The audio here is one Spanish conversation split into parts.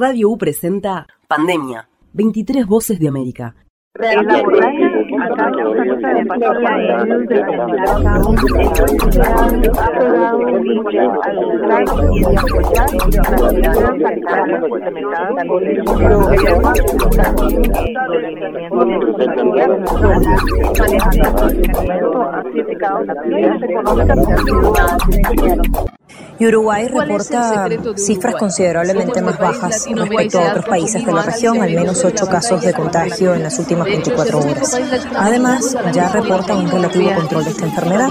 Radio U presenta Pandemia, 23 Voces de América. Y Uruguay reporta cifras considerablemente más bajas respecto a otros países de la región, al menos ocho casos de contagio en las últimas 24 horas. Además, ya reporta un relativo control de esta enfermedad.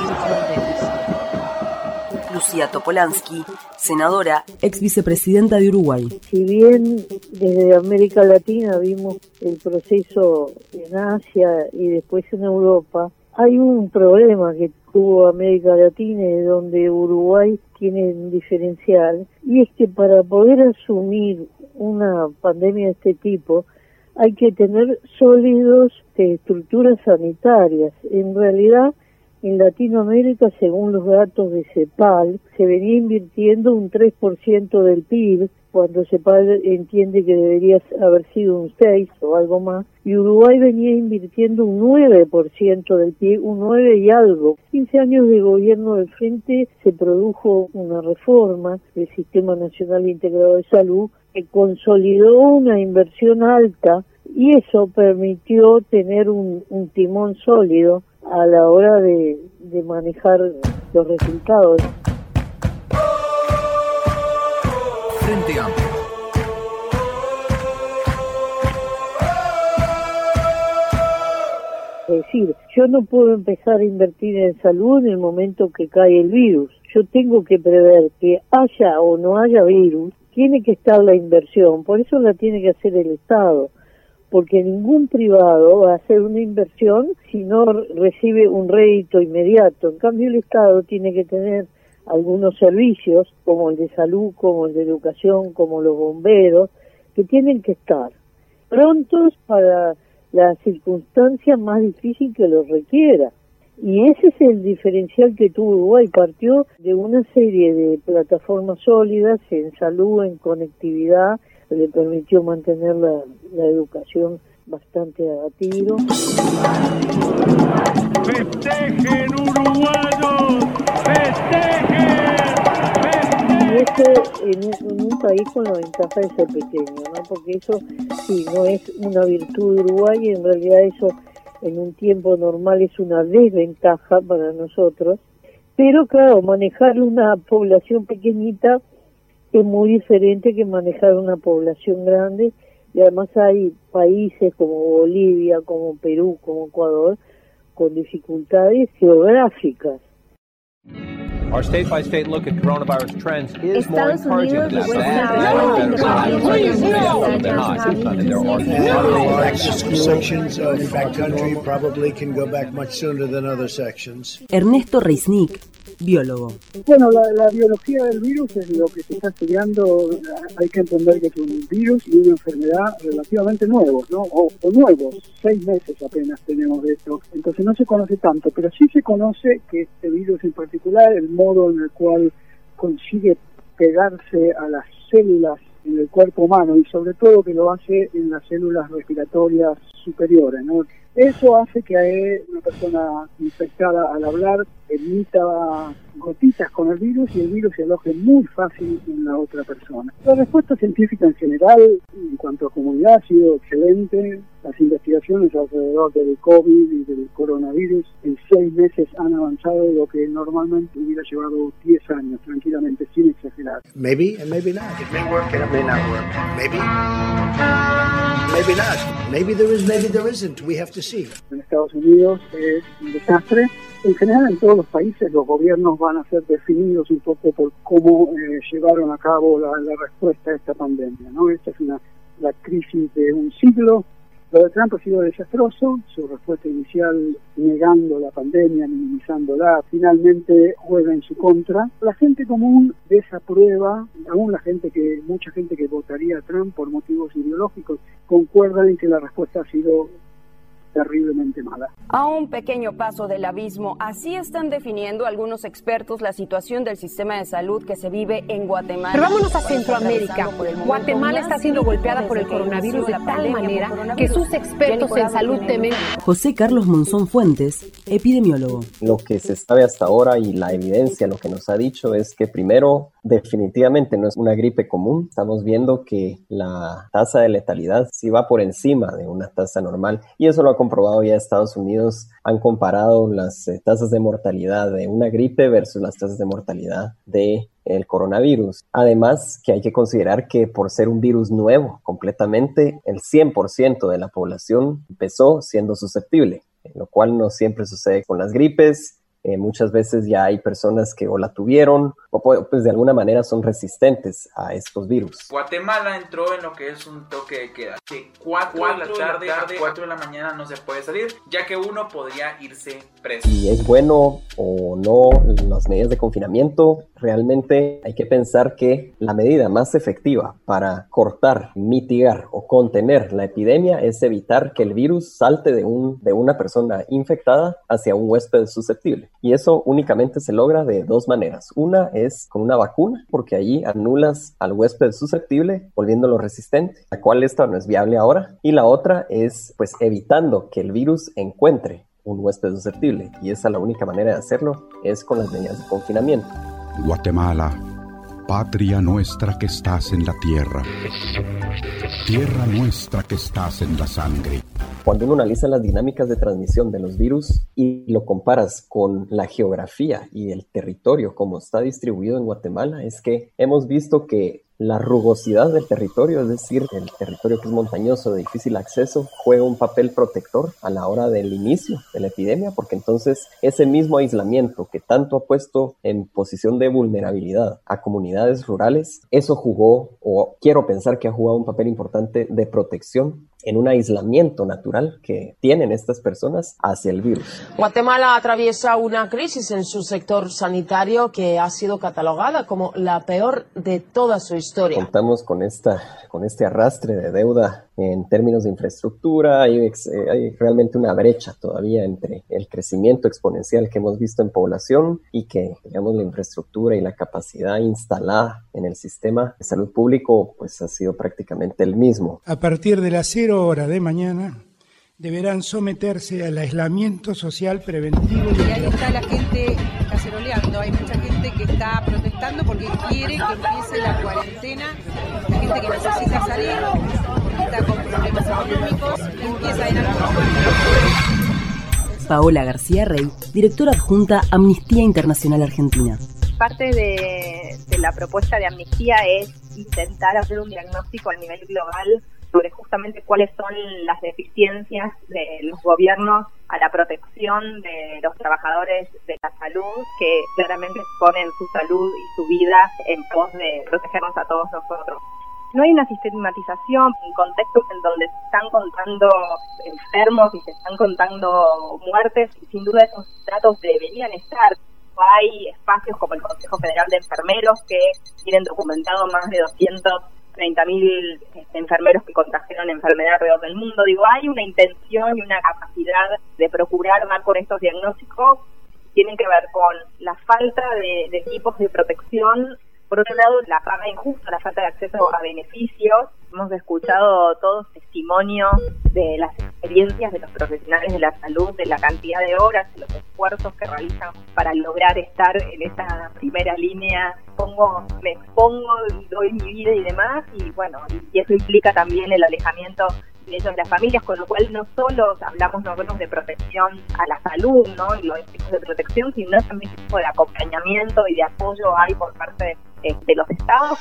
Lucía Topolansky, senadora, ex vicepresidenta de Uruguay. Si bien desde América Latina vimos el proceso en Asia y después en Europa, hay un problema que tuvo América Latina y donde Uruguay tiene un diferencial y es que para poder asumir una pandemia de este tipo hay que tener sólidos estructuras sanitarias. En realidad, en Latinoamérica, según los datos de CEPAL, se venía invirtiendo un 3% del PIB, cuando CEPAL entiende que debería haber sido un 6 o algo más, y Uruguay venía invirtiendo un 9% del PIB, un 9 y algo. 15 años de gobierno del frente se produjo una reforma del Sistema Nacional Integrado de Salud que consolidó una inversión alta y eso permitió tener un, un timón sólido a la hora de, de manejar los resultados. Es decir, yo no puedo empezar a invertir en salud en el momento que cae el virus. Yo tengo que prever que haya o no haya virus, tiene que estar la inversión, por eso la tiene que hacer el Estado, porque ningún privado va a hacer una inversión si no recibe un rédito inmediato. En cambio, el Estado tiene que tener algunos servicios, como el de salud, como el de educación, como los bomberos, que tienen que estar prontos para la circunstancia más difícil que los requiera. Y ese es el diferencial que tuvo Uruguay. Partió de una serie de plataformas sólidas en salud, en conectividad, le permitió mantener la, educación bastante a tiro. ¡Festejen, uruguayos! Y eso en un, en un país con la ventaja de ser pequeño, ¿no? Porque eso sí, no es una virtud de Uruguay, y en realidad eso en un tiempo normal es una desventaja para nosotros. Pero claro, manejar una población pequeñita es muy diferente que manejar una población grande y además hay países como Bolivia, como Perú, como Ecuador con dificultades geográficas. Our state by state look at coronavirus trends is more encouraging Unidos than muestra Sections of that country probably can go back much sooner than other sections. Ernesto Reisnick, biólogo. Bueno, la, biología del virus es lo que se está estudiando. Hay que entender que es un virus y una enfermedad relativamente nuevos, ¿no? O, o nuevos, seis meses apenas tenemos de esto. Entonces no se conoce tanto, pero sí se conoce que este virus en particular, el modo en el cual consigue pegarse a las células en el cuerpo humano y sobre todo que lo hace en las células respiratorias superiores, ¿no? Eso hace que una persona infectada al hablar emita gotitas con el virus y el virus se aloje muy fácil en la otra persona. La respuesta científica en general, en cuanto a comunidad, ha sido excelente. Las investigaciones alrededor del COVID y del coronavirus en seis meses han avanzado lo que normalmente hubiera llevado 10 años, tranquilamente, sin exagerar. Maybe and maybe not. It may work and it may not work. Maybe. Maybe not. Maybe there is, maybe there isn't. We have to see. En Estados Unidos es un desastre. En general, en todos los países, los gobiernos van a ser definidos un poco por cómo eh, llevaron a cabo la, respuesta a esta pandemia. ¿no? Esta es una, la crisis de un siglo. Lo de Trump ha sido desastroso, su respuesta inicial negando la pandemia, minimizándola, finalmente juega en su contra. La gente común desaprueba, aún la gente que, mucha gente que votaría a Trump por motivos ideológicos, concuerda en que la respuesta ha sido terriblemente mala. A un pequeño paso del abismo, así están definiendo algunos expertos la situación del sistema de salud que se vive en Guatemala. Pero vámonos a Centroamérica. Guatemala está siendo golpeada por el coronavirus de tal manera que sus expertos en salud temen. José Carlos Monzón Fuentes, epidemiólogo. Lo que se sabe hasta ahora y la evidencia lo que nos ha dicho es que primero definitivamente no es una gripe común. Estamos viendo que la tasa de letalidad sí va por encima de una tasa normal y eso lo ha comprobado ya Estados Unidos. Han comparado las eh, tasas de mortalidad de una gripe versus las tasas de mortalidad de el coronavirus. Además, que hay que considerar que por ser un virus nuevo completamente, el 100% de la población empezó siendo susceptible, lo cual no siempre sucede con las gripes eh, muchas veces ya hay personas que o la tuvieron o pues de alguna manera son resistentes a estos virus. Guatemala entró en lo que es un toque de queda. Que 4 de la tarde, a 4 de la mañana no se puede salir, ya que uno podría irse preso. Y es bueno o no las medidas de confinamiento, realmente hay que pensar que la medida más efectiva para cortar, mitigar o contener la epidemia es evitar que el virus salte de, un, de una persona infectada hacia un huésped susceptible. Y eso únicamente se logra de dos maneras. Una es con una vacuna, porque allí anulas al huésped susceptible, volviéndolo resistente, la cual esta no es viable ahora. Y la otra es pues evitando que el virus encuentre un huésped susceptible. Y esa la única manera de hacerlo es con las medidas de confinamiento. Guatemala, patria nuestra que estás en la tierra, tierra nuestra que estás en la sangre. Cuando uno analiza las dinámicas de transmisión de los virus y lo comparas con la geografía y el territorio como está distribuido en Guatemala, es que hemos visto que la rugosidad del territorio, es decir, el territorio que es montañoso, de difícil acceso, juega un papel protector a la hora del inicio de la epidemia, porque entonces ese mismo aislamiento que tanto ha puesto en posición de vulnerabilidad a comunidades rurales, eso jugó, o quiero pensar que ha jugado un papel importante de protección en un aislamiento natural que tienen estas personas hacia el virus. Guatemala atraviesa una crisis en su sector sanitario que ha sido catalogada como la peor de toda su historia. Contamos con esta con este arrastre de deuda en términos de infraestructura, hay, eh, hay, realmente una brecha todavía entre el crecimiento exponencial que hemos visto en población y que, digamos, la infraestructura y la capacidad instalada en el sistema de salud público, pues ha sido prácticamente el mismo. A partir de las cero hora de mañana, deberán someterse al aislamiento social preventivo. Y ahí está la gente caceroleando, hay mucha gente que está protestando porque quiere que empiece la cuarentena, la gente que necesita salir, económicos, empieza en Paola García Rey, directora adjunta Amnistía Internacional Argentina. Parte de, de la propuesta de amnistía es intentar hacer un diagnóstico a nivel global sobre justamente cuáles son las deficiencias de los gobiernos a la protección de los trabajadores de la salud que claramente ponen su salud y su vida en pos de protegernos a todos nosotros. No hay una sistematización en contextos en donde se están contando enfermos y se están contando muertes y sin duda esos datos deberían estar hay espacios como el Consejo Federal de Enfermeros que tienen documentado más de 200 30.000 este, enfermeros que contagiaron enfermedad alrededor del mundo. Digo, hay una intención y una capacidad de procurar dar con estos diagnósticos que tienen que ver con la falta de equipos de protección por otro lado, la paga injusta, la falta de acceso a beneficios. Hemos escuchado todos testimonios de las experiencias de los profesionales de la salud, de la cantidad de horas, de los esfuerzos que realizan para lograr estar en esa primera línea. Pongo, me expongo, doy mi vida y demás, y bueno, y eso implica también el alejamiento de ellos de las familias, con lo cual no solo hablamos nosotros de protección a la salud, ¿no? Y los tipos de protección, sino también tipo de acompañamiento y de apoyo hay por parte de de los estados.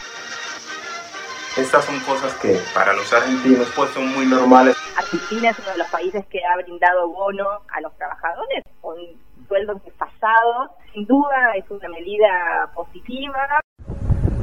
Estas son cosas que para los argentinos pues son muy normales. Argentina es uno de los países que ha brindado bono a los trabajadores con sueldos desfasados. Sin duda es una medida positiva.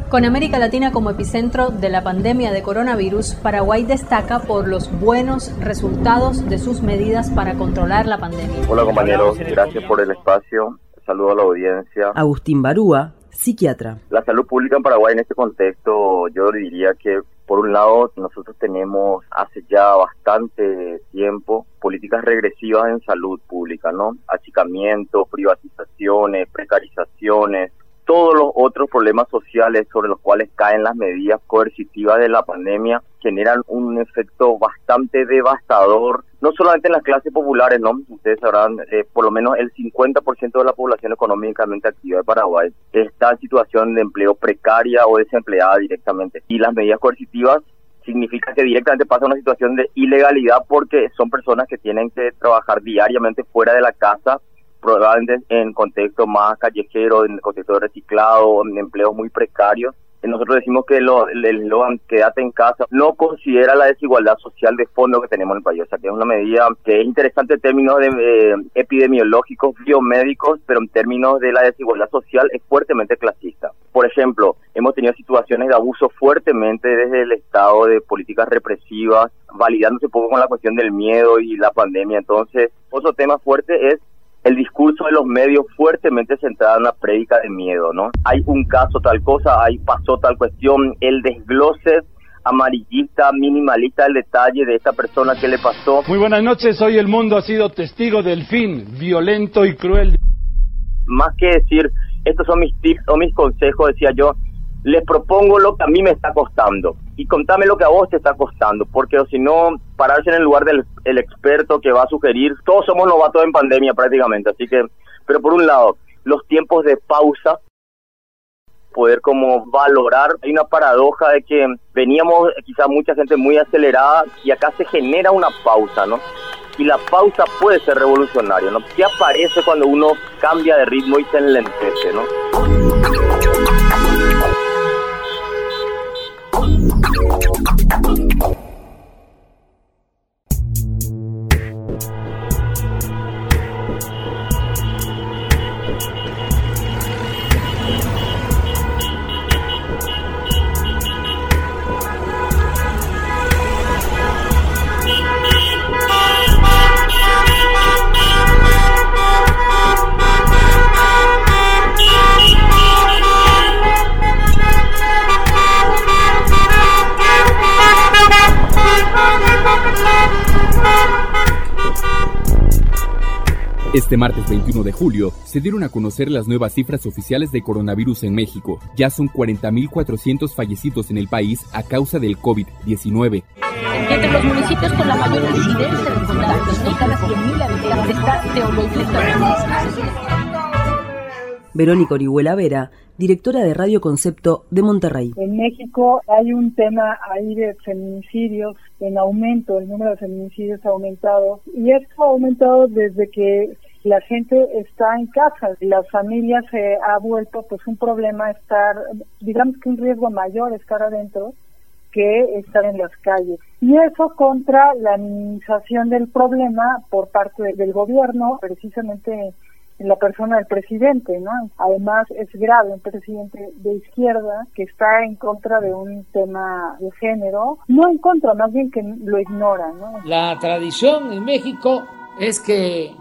Con América Latina como epicentro de la pandemia de coronavirus, Paraguay destaca por los buenos resultados de sus medidas para controlar la pandemia. Hola compañeros, gracias por el espacio. Saludo a la audiencia. Agustín Barúa, psiquiatra. La salud pública en Paraguay en este contexto yo diría que Por un lado, nosotros tenemos hace ya bastante tiempo políticas regresivas en salud pública, ¿no? Achicamiento, privatizaciones, precarizaciones, todos los otros problemas sociales sobre los cuales caen las medidas coercitivas de la pandemia generan un efecto bastante devastador, no solamente en las clases populares, ¿no? Ustedes sabrán, eh, por lo menos el 50% de la población económicamente activa de Paraguay está en situación de empleo precaria o desempleada directamente. Y las medidas coercitivas significa que directamente pasa una situación de ilegalidad porque son personas que tienen que trabajar diariamente fuera de la casa probablemente en contexto más callejero, en contexto de reciclado, en empleos muy precarios. Nosotros decimos que lo, el eslogan quédate en casa no considera la desigualdad social de fondo que tenemos en el país. O sea, que es una medida que es interesante en términos de, eh, epidemiológicos, biomédicos, pero en términos de la desigualdad social es fuertemente clasista. Por ejemplo, hemos tenido situaciones de abuso fuertemente desde el Estado de políticas represivas, validándose un poco con la cuestión del miedo y la pandemia. Entonces, otro tema fuerte es el discurso de los medios fuertemente centrado en una prédica de miedo, ¿no? Hay un caso tal cosa, ahí pasó tal cuestión, el desglose amarillista, minimalista del detalle de esta persona que le pasó. Muy buenas noches, hoy el mundo ha sido testigo del fin violento y cruel. Más que decir, estos son mis tips o mis consejos, decía yo, les propongo lo que a mí me está costando y contame lo que a vos te está costando, porque si no, pararse en el lugar del el experto que va a sugerir, todos somos novatos en pandemia prácticamente, así que, pero por un lado, los tiempos de pausa, poder como valorar, hay una paradoja de que veníamos quizá mucha gente muy acelerada y acá se genera una pausa, ¿no? Y la pausa puede ser revolucionaria, ¿no? ¿Qué aparece cuando uno cambia de ritmo y se enlentece, ¿no? Martes 21 de julio se dieron a conocer las nuevas cifras oficiales de coronavirus en México. Ya son 40.400 fallecidos en el país a causa del COVID-19. Entre los municipios con la mayor incidencia de contagios de cada 100.000 habitantes está. Verónica Orihuela Vera, directora de Radio Concepto de Monterrey. En México hay un tema ahí de feminicidios en aumento, el número de feminicidios ha aumentado y esto ha aumentado desde que la gente está en casa, las familias se ha vuelto pues un problema estar, digamos que un riesgo mayor estar adentro que estar en las calles. Y eso contra la minimización del problema por parte del gobierno, precisamente en la persona del presidente, ¿no? Además es grave un presidente de izquierda que está en contra de un tema de género, no en contra, más bien que lo ignora, ¿no? La tradición en México es que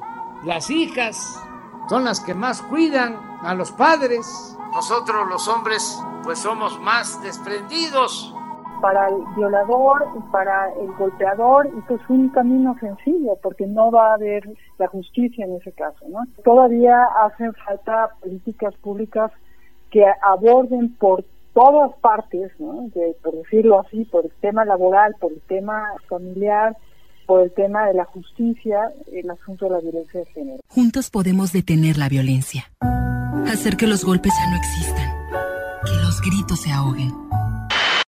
las hijas son las que más cuidan a los padres. Nosotros los hombres pues somos más desprendidos para el violador y para el golpeador y pues un camino sencillo porque no va a haber la justicia en ese caso, ¿no? Todavía hacen falta políticas públicas que aborden por todas partes, ¿no? por decirlo así, por el tema laboral, por el tema familiar, por el tema de la justicia, el asunto de la violencia de género. Juntos podemos detener la violencia, hacer que los golpes ya no existan, que los gritos se ahoguen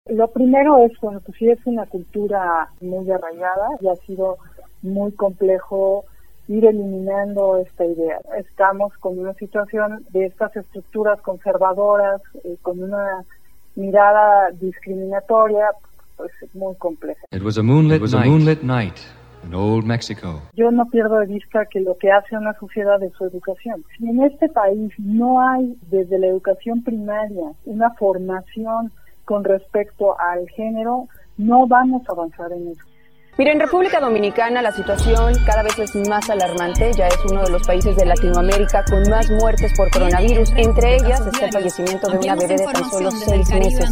lo primero es, bueno, pues sí es una cultura muy arraigada y ha sido muy complejo ir eliminando esta idea. Estamos con una situación de estas estructuras conservadoras, eh, con una mirada discriminatoria, pues muy compleja. It was a moonlit, was a moonlit night. In old Mexico. Yo no pierdo de vista que lo que hace una sociedad es su educación. Si en este país no hay desde la educación primaria una formación con respecto al género, no vamos a avanzar en eso. Mira, en República Dominicana la situación cada vez es más alarmante. Ya es uno de los países de Latinoamérica con más muertes por coronavirus. Entre ellas está el fallecimiento de una bebé de tan solo seis meses.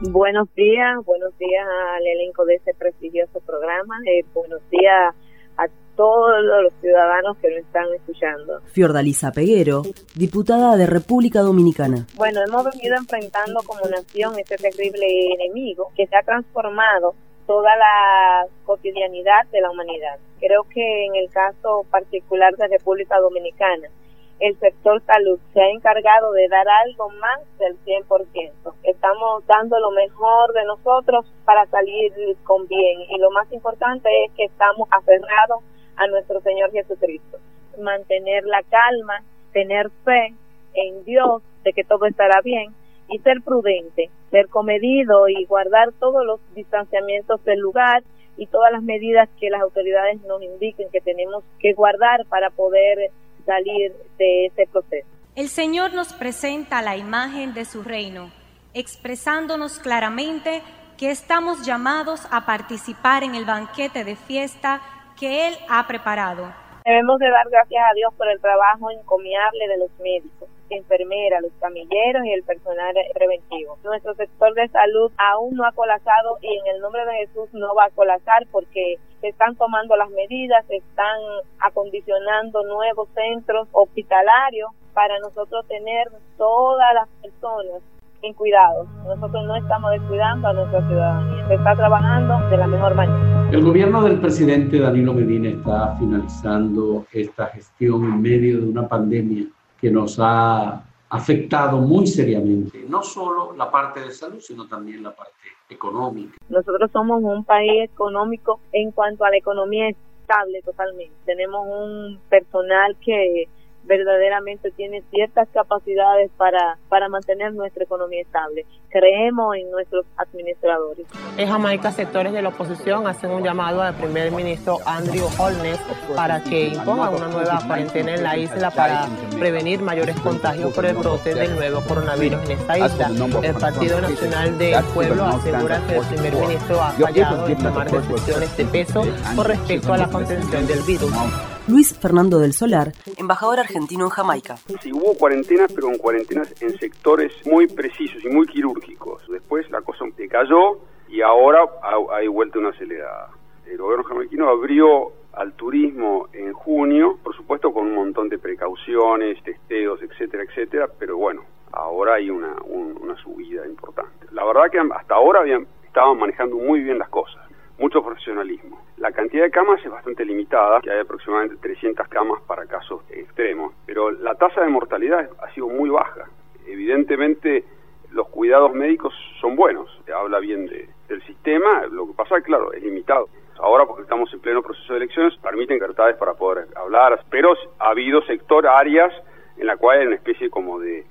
Buenos días, buenos días al elenco de este prestigioso programa. Eh, buenos días a todos los ciudadanos que nos están escuchando. Fiordalisa Peguero, diputada de República Dominicana. Bueno, hemos venido enfrentando como nación este terrible enemigo que se ha transformado toda la cotidianidad de la humanidad. Creo que en el caso particular de República Dominicana, el sector salud se ha encargado de dar algo más del 100%. Estamos dando lo mejor de nosotros para salir con bien y lo más importante es que estamos aferrados a nuestro Señor Jesucristo. Mantener la calma, tener fe en Dios de que todo estará bien y ser prudente, ser comedido y guardar todos los distanciamientos del lugar y todas las medidas que las autoridades nos indiquen que tenemos que guardar para poder salir de ese proceso. El Señor nos presenta la imagen de su reino, expresándonos claramente que estamos llamados a participar en el banquete de fiesta que Él ha preparado. Debemos de dar gracias a Dios por el trabajo encomiable de los médicos, enfermeras, los camilleros y el personal preventivo. Nuestro sector de salud aún no ha colapsado y en el nombre de Jesús no va a colapsar porque se están tomando las medidas, se están acondicionando nuevos centros hospitalarios para nosotros tener todas las personas en cuidado. Nosotros no estamos descuidando a nuestra ciudadanía. Se está trabajando de la mejor manera. El gobierno del presidente Danilo Medina está finalizando esta gestión en medio de una pandemia que nos ha afectado muy seriamente, no solo la parte de salud, sino también la parte económica. Nosotros somos un país económico en cuanto a la economía estable totalmente. Tenemos un personal que verdaderamente tiene ciertas capacidades para, para mantener nuestra economía estable. Creemos en nuestros administradores. En Jamaica, sectores de la oposición hacen un llamado al primer ministro Andrew Holness para que imponga una nueva cuarentena en la isla para prevenir mayores contagios por el brote del nuevo coronavirus en esta isla. El Partido Nacional del Pueblo asegura que el primer ministro ha fallado en tomar decisiones de peso con respecto a la contención del virus. Luis Fernando del Solar, embajador argentino en Jamaica. Sí, hubo cuarentenas, pero en cuarentenas en sectores muy precisos y muy quirúrgicos. Después la cosa cayó y ahora hay vuelta una acelerada. El gobierno jamaiquino abrió al turismo en junio, por supuesto con un montón de precauciones, testeos, etcétera, etcétera, pero bueno, ahora hay una, una subida importante. La verdad que hasta ahora habían, estaban manejando muy bien las cosas mucho profesionalismo. La cantidad de camas es bastante limitada, que hay aproximadamente 300 camas para casos extremos, pero la tasa de mortalidad ha sido muy baja. Evidentemente los cuidados médicos son buenos, se habla bien del sistema, lo que pasa claro, es limitado. Ahora porque estamos en pleno proceso de elecciones, permiten cartades para poder hablar, pero ha habido sector, áreas en la cual hay una especie como de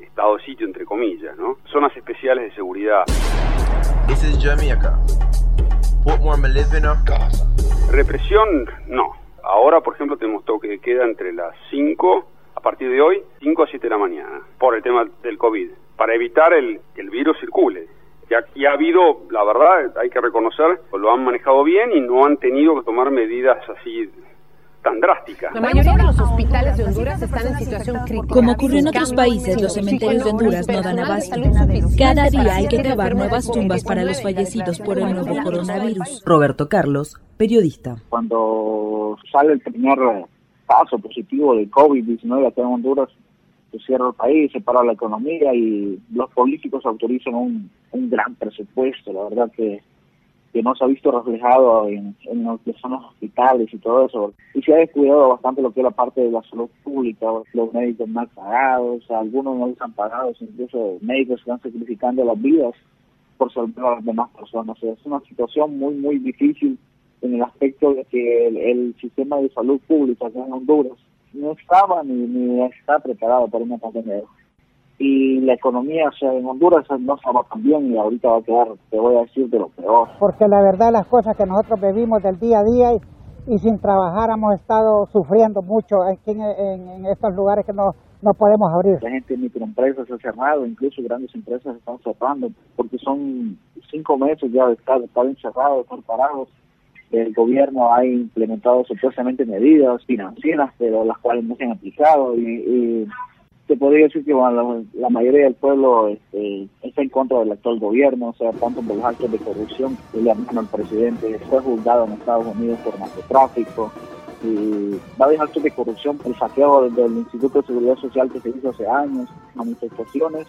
estado de sitio, entre comillas, ¿no? Zonas especiales de seguridad. This is Jeremy acá. Represión, no. Ahora, por ejemplo, tenemos toque de queda entre las 5, a partir de hoy, 5 a 7 de la mañana, por el tema del COVID, para evitar el, que el virus circule. Y ha habido, la verdad, hay que reconocer, lo han manejado bien y no han tenido que tomar medidas así tan drástica. La mayoría de los hospitales de Honduras están en situación crítica. Como ocurrió en otros países, los cementerios de Honduras no dan abasto. Cada día hay que cavar nuevas tumbas para los fallecidos por el nuevo coronavirus. Roberto Carlos, periodista. Cuando sale el primer caso positivo de COVID-19 acá en Honduras, se cierra el país, se para la economía y los políticos autorizan un, un gran presupuesto. La verdad que que no se ha visto reflejado en, en que son los hospitales y todo eso. Y se ha descuidado bastante lo que es la parte de la salud pública, los médicos mal pagados, algunos no están pagados, incluso médicos están sacrificando las vidas por salvar a las demás personas. es una situación muy, muy difícil en el aspecto de que el, sistema de salud pública en Honduras no estaba ni, ni está preparado para una pandemia y la economía o sea, en Honduras no estaba tan bien y ahorita va a quedar, te voy a decir, de lo peor. Porque la verdad las cosas que nosotros vivimos del día a día y, sin trabajar hemos estado sufriendo mucho aquí en, estos lugares que no, no podemos abrir. La gente de microempresas se ha cerrado, incluso grandes empresas están cerrando porque son cinco meses ya de estar, estar encerrados, estar parados el gobierno ha implementado supuestamente medidas financieras, pero las cuales no se han aplicado y, se podría decir que la, mayoría del pueblo este, está en contra del actual gobierno, o sea, tanto por los actos de corrupción que le han al presidente, fue juzgado en Estados Unidos por narcotráfico, y varios actos de corrupción, el saqueo del Instituto de Seguridad Social que se hizo hace años, manifestaciones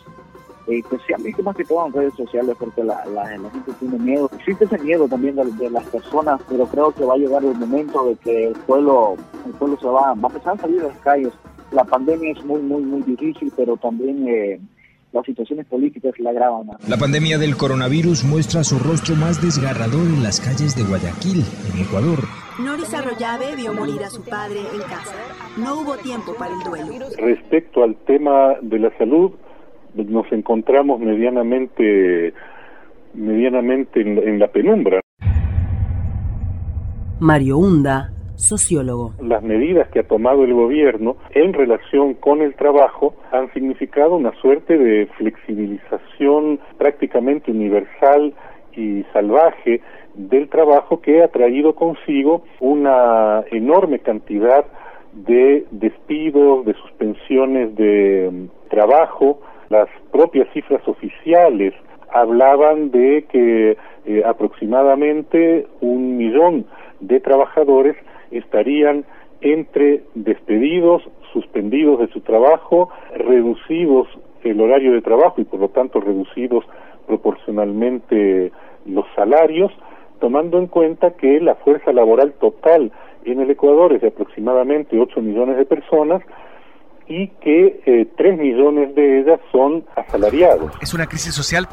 eh, pues más que todo en redes sociales porque la, la, gente tiene miedo. Existe ese miedo también de, las personas, pero creo que va a llegar el momento de que el pueblo, el pueblo se va, va a empezar a salir de las calles. La pandemia es muy, muy, muy difícil, pero también eh, las situaciones políticas la agravan más. La pandemia del coronavirus muestra su rostro más desgarrador en las calles de Guayaquil, en Ecuador. Noris Arroyave vio morir a su padre en casa. No hubo tiempo para el duelo. Respecto al tema de la salud, nos encontramos medianamente medianamente en, la penumbra. Mario Hunda, sociólogo. Las medidas que ha tomado el gobierno en relación con el trabajo han significado una suerte de flexibilización prácticamente universal y salvaje del trabajo que ha traído consigo una enorme cantidad de despidos, de suspensiones de mm, trabajo, las propias cifras oficiales hablaban de que eh, aproximadamente un millón de trabajadores estarían entre despedidos, suspendidos de su trabajo, reducidos el horario de trabajo y por lo tanto reducidos proporcionalmente los salarios, tomando en cuenta que la fuerza laboral total en el Ecuador es de aproximadamente 8 millones de personas, y que eh, 3 millones de ellas son asalariados. Es una crisis social.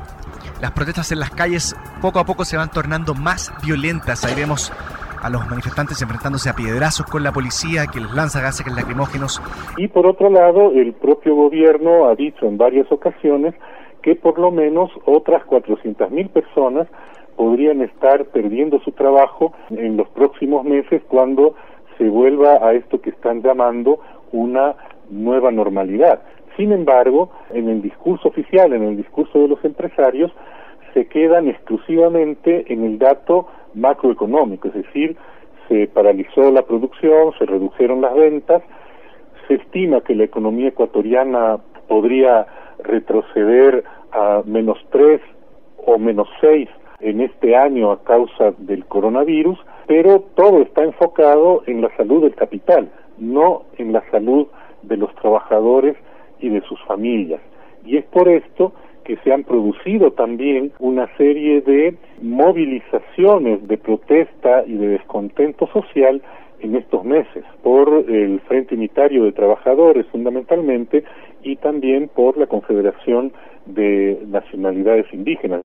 Las protestas en las calles poco a poco se van tornando más violentas. Ahí vemos a los manifestantes enfrentándose a piedrazos con la policía que les lanza gases lacrimógenos. Y por otro lado, el propio gobierno ha dicho en varias ocasiones que por lo menos otras 400.000 personas podrían estar perdiendo su trabajo en los próximos meses cuando se vuelva a esto que están llamando una nueva normalidad. Sin embargo, en el discurso oficial, en el discurso de los empresarios, se quedan exclusivamente en el dato macroeconómico, es decir, se paralizó la producción, se redujeron las ventas, se estima que la economía ecuatoriana podría retroceder a menos 3 o menos 6 en este año a causa del coronavirus, pero todo está enfocado en la salud del capital, no en la salud de los trabajadores y de sus familias. Y es por esto que se han producido también una serie de movilizaciones de protesta y de descontento social en estos meses por el Frente Unitario de Trabajadores fundamentalmente y también por la Confederación de Nacionalidades Indígenas.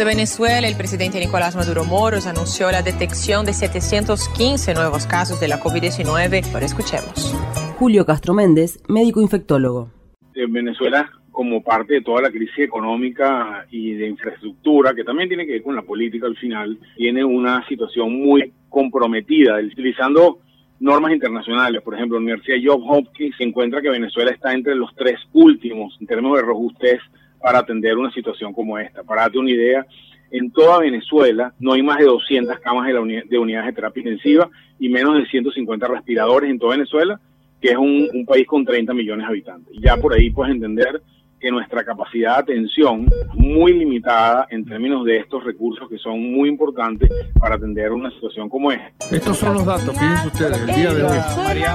De Venezuela, el presidente Nicolás Maduro Moros anunció la detección de 715 nuevos casos de la COVID-19. Ahora escuchemos. Julio Castro Méndez, médico infectólogo. En Venezuela, como parte de toda la crisis económica y de infraestructura, que también tiene que ver con la política al final, tiene una situación muy comprometida, utilizando normas internacionales. Por ejemplo, la Universidad Johns Hopkins se encuentra que Venezuela está entre los tres últimos en términos de robustez para atender una situación como esta. Para darte una idea, en toda Venezuela no hay más de 200 camas de, de unidades de terapia intensiva y menos de 150 respiradores en toda Venezuela, que es un, un país con 30 millones de habitantes. Ya por ahí puedes entender que nuestra capacidad de atención es muy limitada en términos de estos recursos que son muy importantes para atender una situación como esta. Estos son los datos, fíjense ustedes, el día de hoy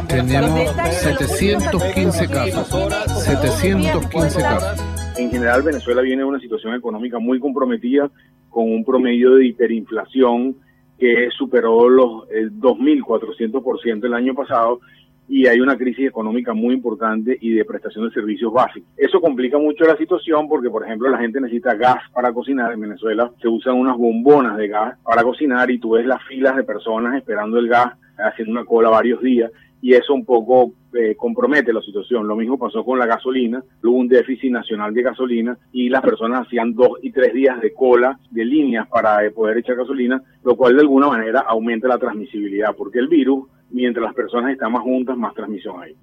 tenemos 715 casos, 715 casos. En general, Venezuela viene de una situación económica muy comprometida, con un promedio de hiperinflación que superó los el 2.400% el año pasado y hay una crisis económica muy importante y de prestación de servicios básicos. Eso complica mucho la situación porque, por ejemplo, la gente necesita gas para cocinar. En Venezuela se usan unas bombonas de gas para cocinar y tú ves las filas de personas esperando el gas, haciendo una cola varios días y eso un poco eh, compromete la situación. Lo mismo pasó con la gasolina, hubo un déficit nacional de gasolina y las personas hacían dos y tres días de cola de líneas para eh, poder echar gasolina, lo cual de alguna manera aumenta la transmisibilidad, porque el virus, mientras las personas están más juntas, más transmisión hay.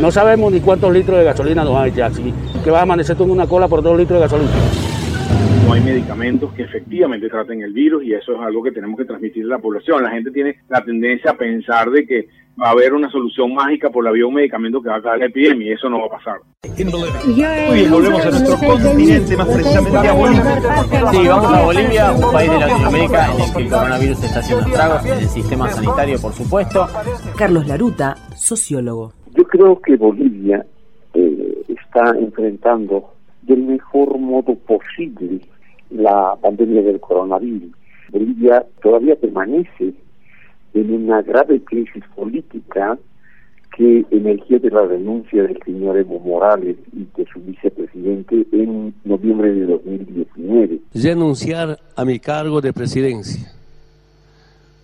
No sabemos ni cuántos litros de gasolina nos van a echar, así que vas a amanecer tú en una cola por dos litros de gasolina no hay medicamentos que efectivamente traten el virus y eso es algo que tenemos que transmitir a la población. La gente tiene la tendencia a pensar de que a haber una solución mágica por la vía de un medicamento que va a acabar la epidemia y eso no va a pasar. Muy bien, volvemos a nuestro continente, más precisamente a Bolivia. Sí, vamos a Bolivia, un país de Latinoamérica en el que el coronavirus está haciendo estragos en el sistema sanitario, por supuesto. Carlos Laruta, sociólogo. Yo creo que Bolivia eh, está enfrentando del mejor modo posible la pandemia del coronavirus. Bolivia todavía permanece en una grave crisis política que emergió de la renuncia del señor Evo Morales y de su vicepresidente en noviembre de 2019. Renunciar a mi cargo de presidencia.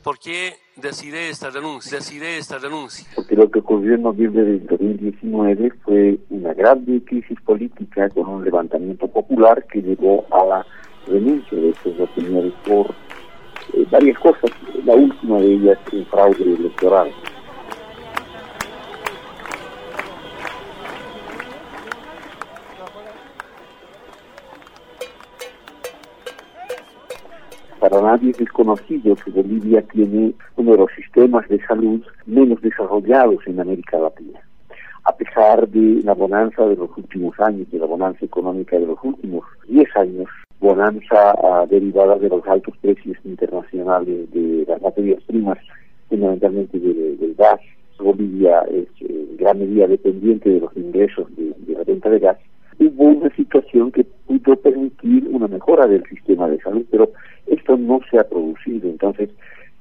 ¿Por qué decidí esta renuncia? Decidí esta renuncia. Porque lo que ocurrió en noviembre de 2019 fue una grave crisis política con un levantamiento popular que llevó a la renuncia de estos dos señores por eh, varias cosas, la última de ellas un fraude electoral. Para nadie es desconocido que Bolivia tiene uno de los sistemas de salud menos desarrollados en América Latina. A pesar de la bonanza de los últimos años, de la bonanza económica de los últimos 10 años, bonanza uh, derivada de los altos precios internacionales de las materias primas, fundamentalmente del gas. Bolivia es en gran medida dependiente de los ingresos de, la venta de gas. Hubo una situación que pudo permitir una mejora del sistema de salud, pero esto no se ha producido. Entonces,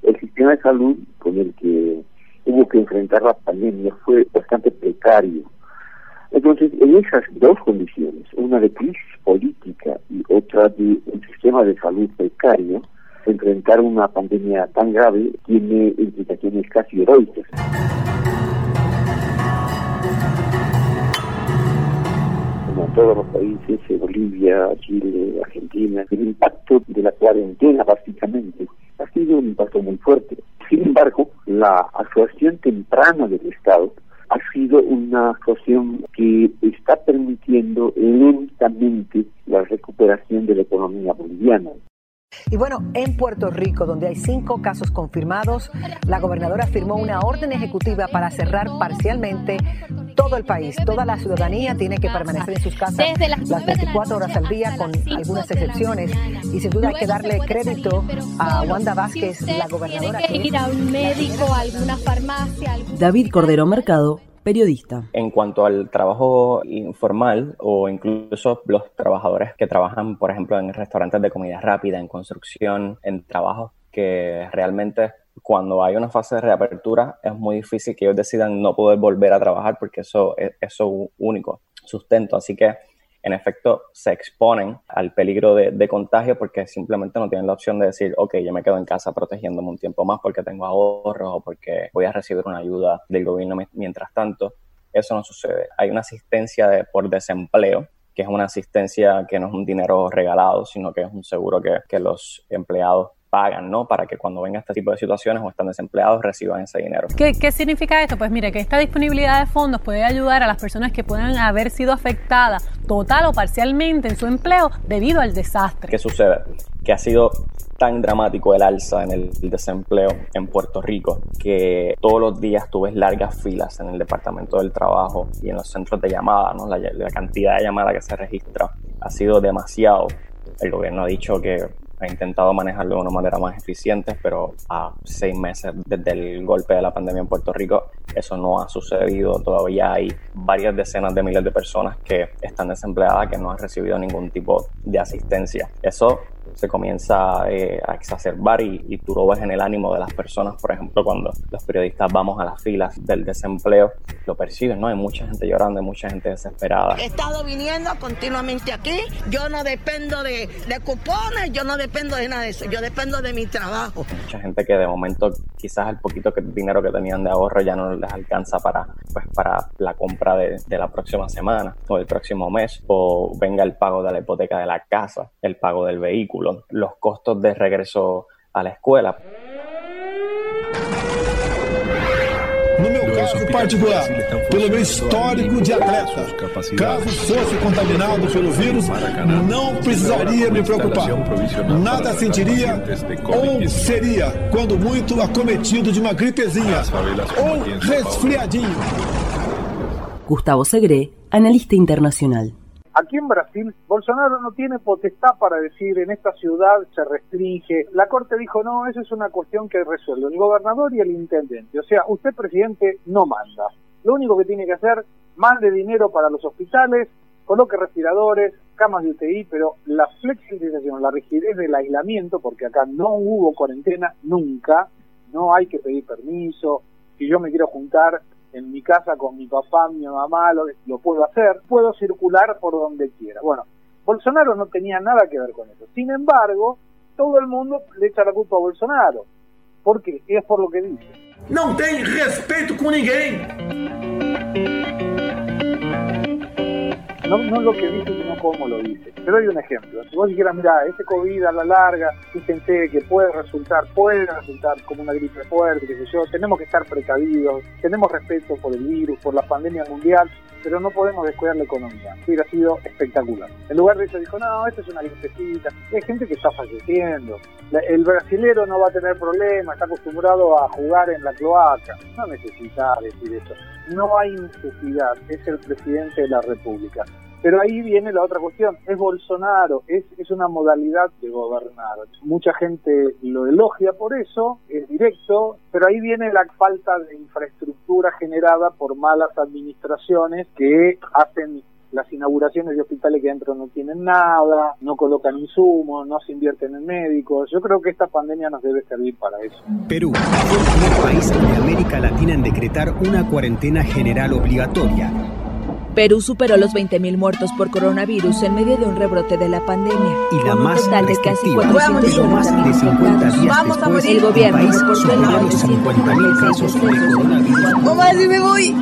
el sistema de salud con el que hubo que enfrentar la pandemia fue bastante precario entonces, en esas dos condiciones, una de crisis política y otra de un sistema de salud precario, enfrentar una pandemia tan grave tiene implicaciones casi heroicas. Como en todos los países, Bolivia, Chile, Argentina, el impacto de la cuarentena básicamente ha sido un impacto muy fuerte. Sin embargo, la actuación temprana del Estado ha sido una actuación que está permitiendo lentamente la recuperación de la economía boliviana. Y bueno, en Puerto Rico, donde hay cinco casos confirmados, la gobernadora firmó una orden ejecutiva para cerrar parcialmente todo el país. Toda la ciudadanía tiene que permanecer en sus casas las 24 horas al día, con algunas excepciones. Y sin duda hay que darle crédito a Wanda Vázquez, la gobernadora. Que ir a un médico, a alguna farmacia. David Cordero Mercado periodista. En cuanto al trabajo informal o incluso los trabajadores que trabajan, por ejemplo, en restaurantes de comida rápida, en construcción, en trabajos que realmente cuando hay una fase de reapertura es muy difícil que ellos decidan no poder volver a trabajar porque eso es, eso único sustento. Así que en efecto se exponen al peligro de, contagio porque simplemente no tienen la opción de decir, ok, yo me quedo en casa protegiéndome un tiempo más porque tengo ahorros o porque voy a recibir una ayuda del gobierno mientras tanto. Eso no sucede. Hay una asistencia de, por desempleo que es una asistencia que no es un dinero regalado, sino que es un seguro que los empleados pagan, ¿no? Para que cuando venga este tipo de situaciones o están desempleados reciban ese dinero. ¿Qué, ¿Qué, significa esto? Pues mire, que esta disponibilidad de fondos puede ayudar a las personas que puedan haber sido afectadas total o parcialmente en su empleo debido al desastre. ¿Qué sucede? Que ha sido tan dramático el alza en el desempleo en Puerto Rico que todos los días tuve largas filas en el departamento del trabajo y en los centros de llamada, ¿no? la, la cantidad de llamadas que se registra ha sido demasiado. El gobierno ha dicho que ha intentado manejarlo de una manera más eficiente, pero a seis meses desde el golpe de la pandemia en Puerto Rico eso no ha sucedido. Todavía hay varias decenas de miles de personas que están desempleadas, que no han recibido ningún tipo de asistencia. Eso se comienza eh, a exacerbar y, y tú lo ves en el ánimo de las personas, por ejemplo, cuando los periodistas vamos a las filas del desempleo, lo perciben, ¿no? Hay mucha gente llorando, hay mucha gente desesperada. He estado viniendo continuamente aquí, yo no dependo de, de cupones, yo no dependo de nada de eso, yo dependo de mi trabajo. Mucha gente que de momento quizás el poquito que, dinero que tenían de ahorro ya no les alcanza para, pues, para la compra de, de la próxima semana o el próximo mes, o venga el pago de la hipoteca de la casa, el pago del vehículo, los costos de regreso a la escuela. No meu caso particular, pelo meu histórico de atleta, caso fosse contaminado pelo vírus, não precisaria me preocupar. Nada sentiria ou seria, quando muito, acometido de uma gripezinha ou resfriadinho. Gustavo Segre, analista internacional. Aquí en Brasil, Bolsonaro no tiene potestad para decir en esta ciudad se restringe. La Corte dijo, no, eso es una cuestión que resuelve el gobernador y el intendente. O sea, usted, presidente, no manda. Lo único que tiene que hacer, mande dinero para los hospitales, coloque respiradores, camas de UTI, pero la flexibilización, la rigidez del aislamiento, porque acá no hubo cuarentena nunca, no hay que pedir permiso, si yo me quiero juntar en mi casa con mi papá, mi mamá, lo, puedo hacer, puedo circular por donde quiera. Bueno, Bolsonaro no tenía nada que ver con eso. Sin embargo, todo el mundo le echa la culpa a Bolsonaro. ¿Por qué? Es por lo que dice. Não tem respeito com ninguém. No, no lo que dice, sino cómo lo dice. Te doy un ejemplo. Si vos dijeras, mira, este COVID a la larga, fíjense que puede resultar, puede resultar como una gripe fuerte, qué sé yo, tenemos que estar precavidos, tenemos respeto por el virus, por la pandemia mundial, pero no podemos descuidar la economía. Hubiera sido espectacular. En lugar de eso dijo, no, esto es una gripecita. Hay gente que está falleciendo. El brasilero no va a tener problemas, está acostumbrado a jugar en la cloaca. No necesita decir eso. No hay necesidad, es el presidente de la República. Pero ahí viene la otra cuestión, es Bolsonaro, es, es una modalidad de gobernar. Mucha gente lo elogia por eso, es directo, pero ahí viene la falta de infraestructura generada por malas administraciones que hacen las inauguraciones de hospitales que dentro no tienen nada, no colocan insumos, no se invierten en médicos. Yo creo que esta pandemia nos debe servir para eso. Perú fue el primer país de América Latina en decretar una cuarentena general obligatoria. Perú superó los 20.000 muertos por coronavirus en medio de un rebrote de la pandemia. Y la más total de casi restrictiva. 440.000 Más de 50 días Vamos a morir. El gobierno el país reportó superó los 50.000 casos de coronavirus. Mamá, si me voy.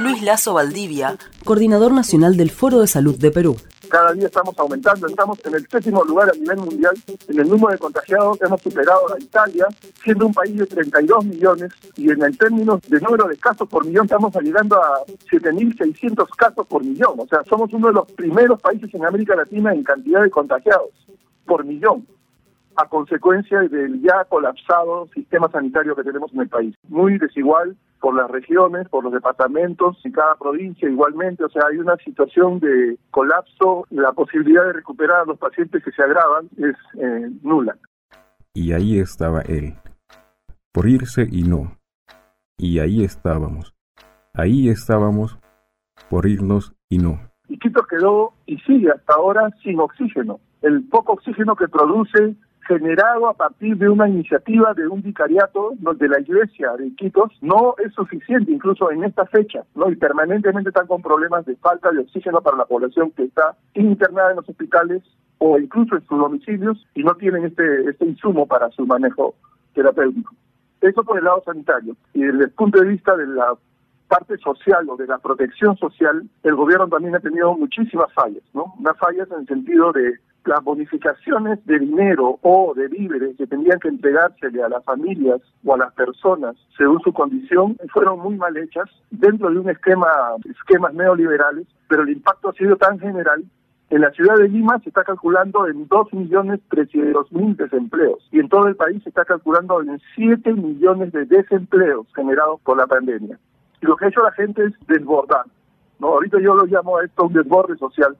Luis Lazo Valdivia, coordinador nacional del Foro de Salud de Perú. Cada día estamos aumentando, estamos en el séptimo lugar a nivel mundial en el número de contagiados, hemos superado a Italia, siendo un país de 32 millones, y en el términos de número de casos por millón estamos llegando a 7.600 casos por millón, o sea, somos uno de los primeros países en América Latina en cantidad de contagiados por millón a consecuencia del ya colapsado sistema sanitario que tenemos en el país. Muy desigual por las regiones, por los departamentos, en cada provincia igualmente, o sea, hay una situación de colapso, la posibilidad de recuperar a los pacientes que se agravan es eh, nula. Y ahí estaba él, por irse y no. Y ahí estábamos, ahí estábamos, por irnos y no. Y Quito quedó y sigue hasta ahora sin oxígeno. El poco oxígeno que produce generado a partir de una iniciativa de un vicariato de la iglesia de Iquitos no es suficiente incluso en esta fecha, ¿no? Y permanentemente están con problemas de falta de oxígeno para la población que está internada en los hospitales o incluso en sus domicilios y no tienen este, este insumo para su manejo terapéutico. Eso por el lado sanitario. Y desde el punto de vista de la parte social o de la protección social, el gobierno también ha tenido muchísimas fallas, ¿no? Unas fallas en el sentido de las bonificaciones de dinero o de víveres que tendrían que entregársele a las familias o a las personas según su condición fueron muy mal hechas dentro de un esquema, esquemas neoliberales, pero el impacto ha sido tan general en la ciudad de Lima se está calculando en 2.300.000 desempleos y en todo el país se está calculando en 7 millones de desempleos generados por la pandemia. Y lo que ha hecho la gente es desbordar. ¿no? Ahorita yo lo llamo a esto un desborde social.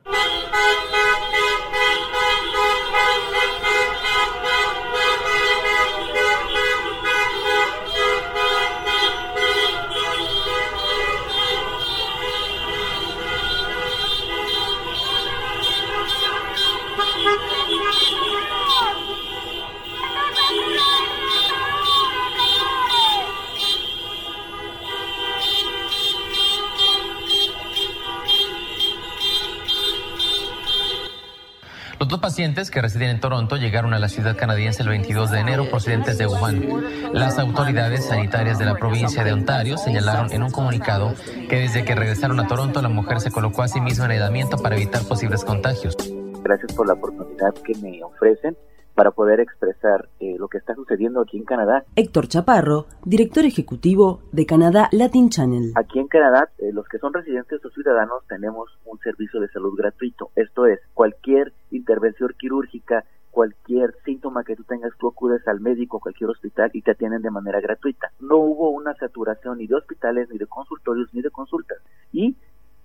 Pacientes que residen en Toronto llegaron a la ciudad canadiense el 22 de enero procedentes de Wuhan. Las autoridades sanitarias de la provincia de Ontario señalaron en un comunicado que desde que regresaron a Toronto la mujer se colocó a sí misma en aislamiento para evitar posibles contagios. Gracias por la oportunidad que me ofrecen para poder expresar eh, lo que está sucediendo aquí en Canadá. Héctor Chaparro, director ejecutivo de Canadá Latin Channel. Aquí en Canadá, eh, los que son residentes o ciudadanos tenemos un servicio de salud gratuito. Esto es, cualquier intervención quirúrgica, cualquier síntoma que tú tengas, tú acudes al médico, cualquier hospital y te atienden de manera gratuita. No hubo una saturación ni de hospitales, ni de consultorios, ni de consultas. Y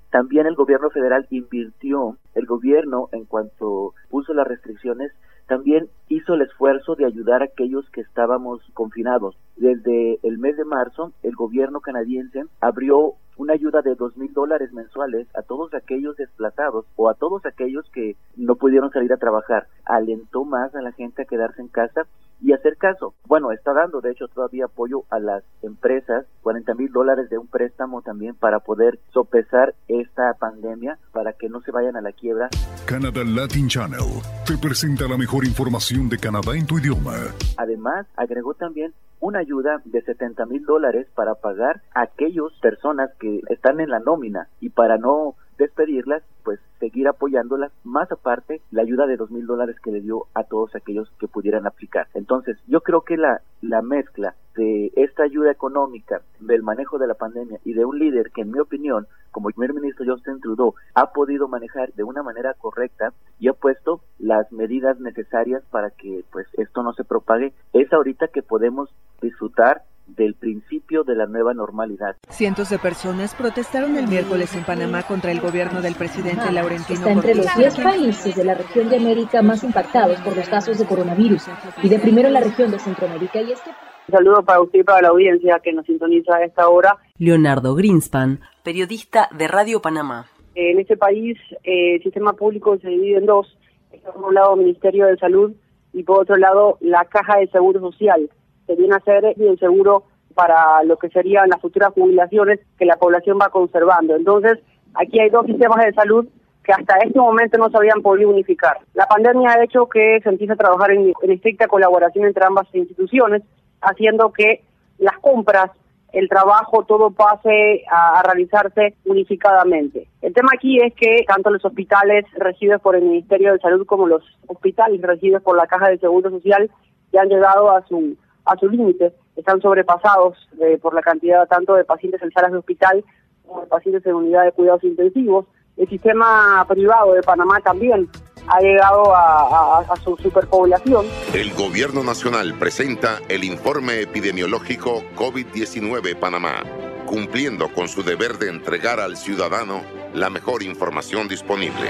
también el gobierno federal invirtió, el gobierno en cuanto puso las restricciones, también hizo el esfuerzo de ayudar a aquellos que estábamos confinados. Desde el mes de marzo, el gobierno canadiense abrió una ayuda de dos mil dólares mensuales a todos aquellos desplazados o a todos aquellos que no pudieron salir a trabajar. Alentó más a la gente a quedarse en casa y hacer caso. Bueno, está dando de hecho todavía apoyo a las empresas, 40 mil dólares de un préstamo también para poder sopesar esta pandemia, para que no se vayan a la quiebra. Canadá Latin Channel te presenta la mejor información de Canadá en tu idioma. Además, agregó también una ayuda de 70 mil dólares para pagar a aquellas personas que están en la nómina y para no despedirlas, pues seguir apoyándolas, más aparte la ayuda de dos mil dólares que le dio a todos aquellos que pudieran aplicar. Entonces, yo creo que la, la mezcla de esta ayuda económica, del manejo de la pandemia y de un líder que, en mi opinión, como el primer ministro Justin Trudeau, ha podido manejar de una manera correcta y ha puesto las medidas necesarias para que pues esto no se propague, es ahorita que podemos disfrutar del principio de la nueva normalidad. Cientos de personas protestaron el miércoles en Panamá contra el gobierno del presidente Laurentino Está entre los 10 países de la región de América más impactados por los casos de coronavirus y de primero la región de Centroamérica. Y este un saludo para usted y para la audiencia que nos sintoniza a esta hora. Leonardo Greenspan, periodista de Radio Panamá. En este país eh, el sistema público se divide en dos. Por un lado, Ministerio de Salud y por otro lado, la Caja de Seguro Social que viene a ser el seguro para lo que serían las futuras jubilaciones que la población va conservando. Entonces, aquí hay dos sistemas de salud que hasta este momento no se habían podido unificar. La pandemia ha hecho que se empiece a trabajar en, estricta colaboración entre ambas instituciones, haciendo que las compras, el trabajo, todo pase a, a, realizarse unificadamente. El tema aquí es que tanto los hospitales regidos por el Ministerio de Salud como los hospitales regidos por la Caja de Seguro Social ya han llegado a su a su límite, están sobrepasados eh, por la cantidad tanto de pacientes en salas de hospital como de pacientes en unidad de cuidados intensivos. El sistema privado de Panamá también ha llegado a, a, su superpoblación. El Gobierno Nacional presenta el informe epidemiológico COVID-19 Panamá, cumpliendo con su deber de entregar al ciudadano la mejor información disponible.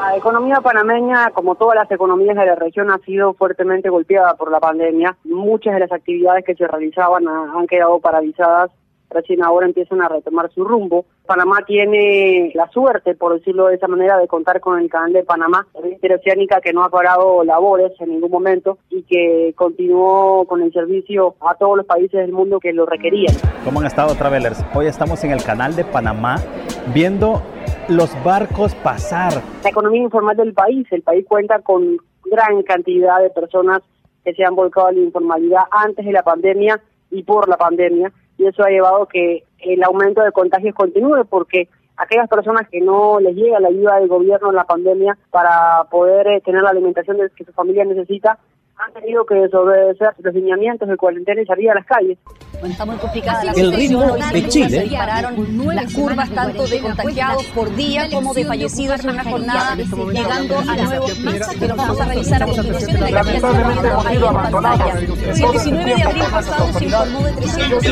La economía panameña, como todas las economías de la región, ha sido fuertemente golpeada por la pandemia. Muchas de las actividades que se realizaban han quedado paralizadas recién ahora empiezan a retomar su rumbo. Panamá tiene la suerte, por decirlo de esa manera, de contar con el canal de Panamá, la interoceánica que no ha parado labores en ningún momento y que continuó con el servicio a todos los países del mundo que lo requerían. ¿Cómo han estado, Travelers? Hoy estamos en el canal de Panamá viendo los barcos pasar. La economía informal del país, el país cuenta con gran cantidad de personas que se han volcado a la informalidad antes de la pandemia y por la pandemia y eso ha llevado que el aumento de contagios continúe porque aquellas personas que no les llega la ayuda del gobierno en la pandemia para poder eh, tener la alimentación que su familia necesita han tenido que desobedecer los lineamientos de cuarentena y salir a las calles. Bueno, está muy complicada la El ritmo de Chile. Dispararon las curvas tanto de contagiados por día como de fallecidos en una jornada, llegando a nuevos máximos que los vamos a revisar a continuación en la que ahí en pantalla. Si el 19 de abril pasado se informó de 300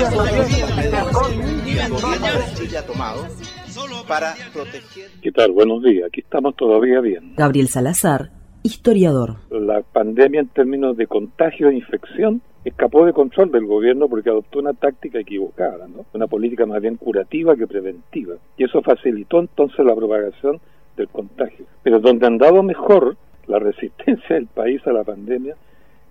¿Qué tal? Buenos días. Aquí estamos todavía bien. Gabriel Salazar, historiador. La pandemia en términos de contagio e infección escapó de control del gobierno porque adoptó una táctica equivocada, ¿no? una política más bien curativa que preventiva. Y eso facilitó entonces la propagación del contagio. Pero donde han dado mejor la resistencia del país a la pandemia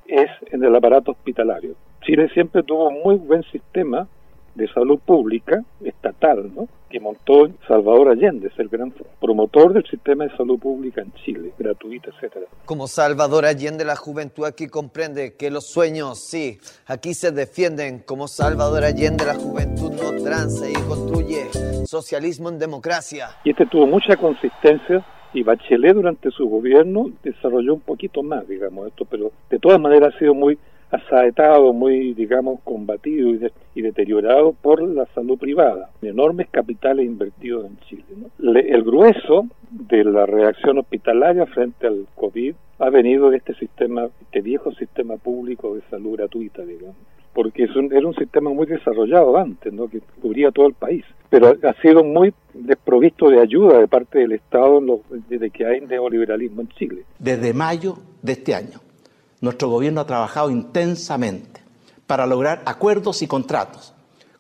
es en el aparato hospitalario. Chile siempre tuvo un muy buen sistema de salud pública estatal, ¿no? que montó Salvador Allende, es el gran promotor del sistema de salud pública en Chile, gratuita, etcétera. Como Salvador Allende, la juventud aquí comprende que los sueños, sí, aquí se defienden. Como Salvador Allende, la juventud no tranza y construye socialismo en democracia. Y este tuvo mucha consistencia y Bachelet durante su gobierno desarrolló un poquito más, digamos, esto, pero de todas maneras ha sido muy asaetado, muy, digamos, combatido y, deteriorado por la salud privada. Enormes capitales invertidos en Chile. el grueso de la reacción hospitalaria frente al COVID ha venido de este sistema, este viejo sistema público de salud gratuita, digamos porque es un, era un sistema muy desarrollado antes, ¿no? que cubría todo el país, pero ha sido muy desprovisto de ayuda de parte del Estado desde que hay neoliberalismo en Chile. Desde mayo de este año, nuestro gobierno ha trabajado intensamente para lograr acuerdos y contratos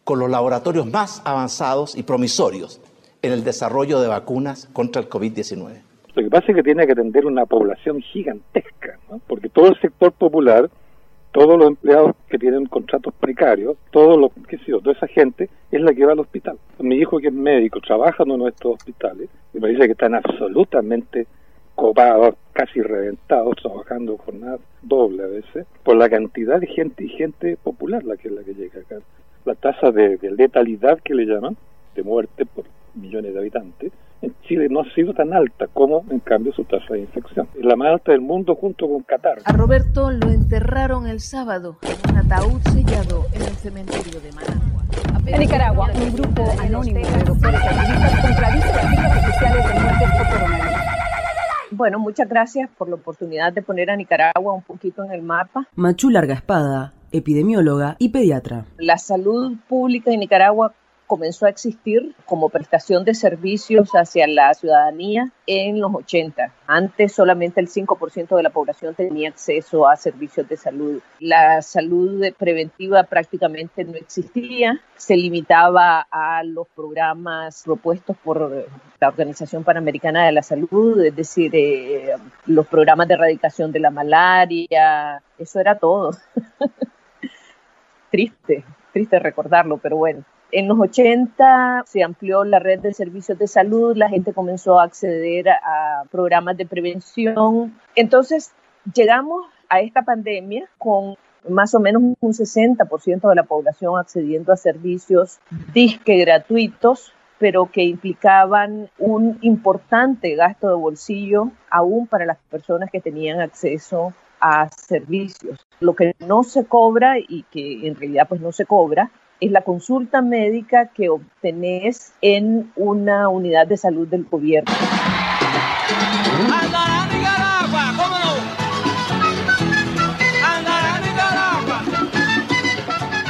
con los laboratorios más avanzados y promisorios en el desarrollo de vacunas contra el COVID-19. Lo que pasa es que tiene que atender una población gigantesca, porque todo el sector popular, todos los empleados que tienen contratos precarios, todo lo que sé toda esa gente es la que va al hospital. Mi hijo que es médico trabaja en uno de estos hospitales y me dice que están absolutamente copados, casi reventados, trabajando jornadas doble a veces, por la cantidad de gente y gente popular la que es la que llega acá. La tasa de, letalidad que le llaman, de muerte por millones de habitantes, en Chile no ha sido tan alta como en cambio su tasa de infección. Es la más alta del mundo junto con Qatar. A Roberto lo enterraron el sábado en un ataúd sellado en el cementerio de Managua. En Nicaragua, un grupo anónimo de doctores activistas contradice las cifras oficiales de muertes por coronavirus. Bueno, muchas gracias por la oportunidad de poner a Nicaragua un poquito en el mapa. Machu Larga Espada, epidemióloga y pediatra. La salud pública en Nicaragua comenzó a existir como prestación de servicios hacia la ciudadanía en los 80. Antes solamente el 5% de la población tenía acceso a servicios de salud. La salud preventiva prácticamente no existía, se limitaba a los programas propuestos por la Organización Panamericana de la Salud, es decir, eh, los programas de erradicación de la malaria, eso era todo. triste, triste recordarlo, pero bueno. En los 80 se amplió la red de servicios de salud, la gente comenzó a acceder a, programas de prevención. Entonces, llegamos a esta pandemia con más o menos un 60% de la población accediendo a servicios disque gratuitos, pero que implicaban un importante gasto de bolsillo aún para las personas que tenían acceso a servicios. Lo que no se cobra y que en realidad pues no se cobra es la consulta médica que obtenés en una unidad de salud del gobierno.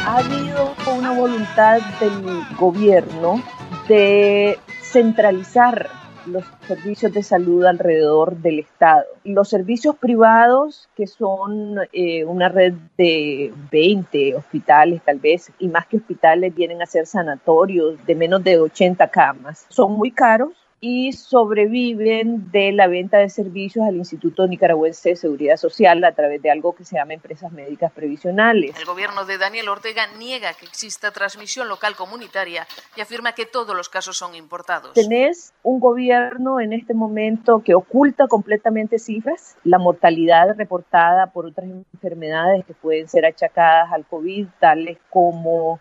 Ha habido una voluntad del gobierno de centralizar los servicios de salud alrededor del Estado. Los servicios privados, que son eh, una red de 20 hospitales tal vez, y más que hospitales vienen a ser sanatorios de menos de 80 camas, son muy caros y sobreviven de la venta de servicios al Instituto Nicaragüense de Seguridad Social a través de algo que se llama empresas médicas previsionales. El gobierno de Daniel Ortega niega que exista transmisión local comunitaria y afirma que todos los casos son importados. Tenés un gobierno en este momento que oculta completamente cifras, la mortalidad reportada por otras enfermedades que pueden ser achacadas al COVID, tales como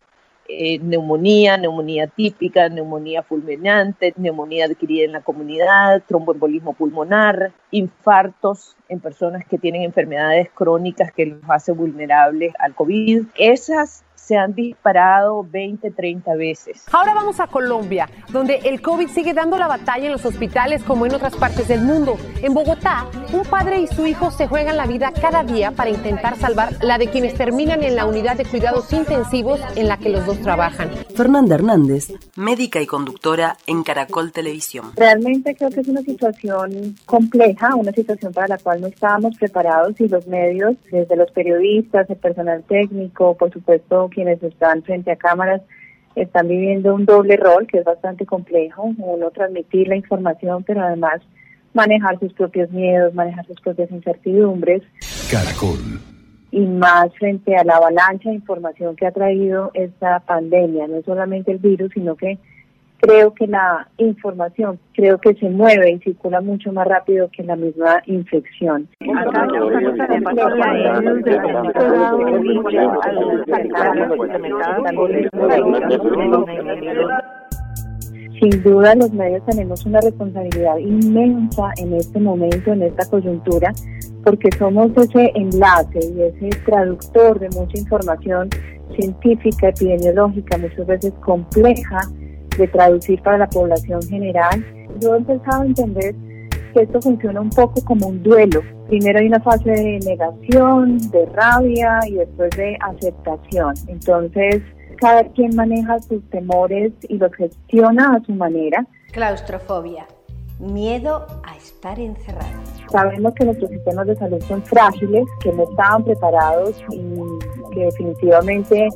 eh, neumonía, neumonía típica, neumonía fulminante, neumonía adquirida en la comunidad, tromboembolismo pulmonar, infartos en personas que tienen enfermedades crónicas que los hace vulnerables al COVID. Esas se han disparado 20, 30 veces. Ahora vamos a Colombia, donde el COVID sigue dando la batalla en los hospitales como en otras partes del mundo. En Bogotá, un padre y su hijo se juegan la vida cada día para intentar salvar la de quienes terminan en la unidad de cuidados intensivos en la que los dos trabajan. Fernanda Hernández, médica y conductora en Caracol Televisión. Realmente creo que es una situación compleja, una situación para la cual no estábamos preparados y los medios, desde los periodistas, el personal técnico, por supuesto quienes están frente a cámaras están viviendo un doble rol que es bastante complejo, uno transmitir la información, pero además manejar sus propios miedos, manejar sus propias incertidumbres. Caracol, y más frente a la avalancha de información que ha traído esta pandemia, no solamente el virus, sino que creo que la información creo que se mueve y circula mucho más rápido que la misma infección. Sin duda los medios tenemos una responsabilidad inmensa en este momento, en esta coyuntura, porque somos ese enlace y ese traductor de mucha información científica, epidemiológica, muchas veces compleja de traducir para la población general. Yo he empezado a entender que esto funciona un poco como un duelo. Primero hay una fase de negación, de rabia y después de aceptación. Entonces, cada quien maneja sus temores y los gestiona a su manera. Claustrofobia, miedo a estar encerrado. Sabemos que nuestros sistemas de salud son frágiles, que no estaban preparados y que definitivamente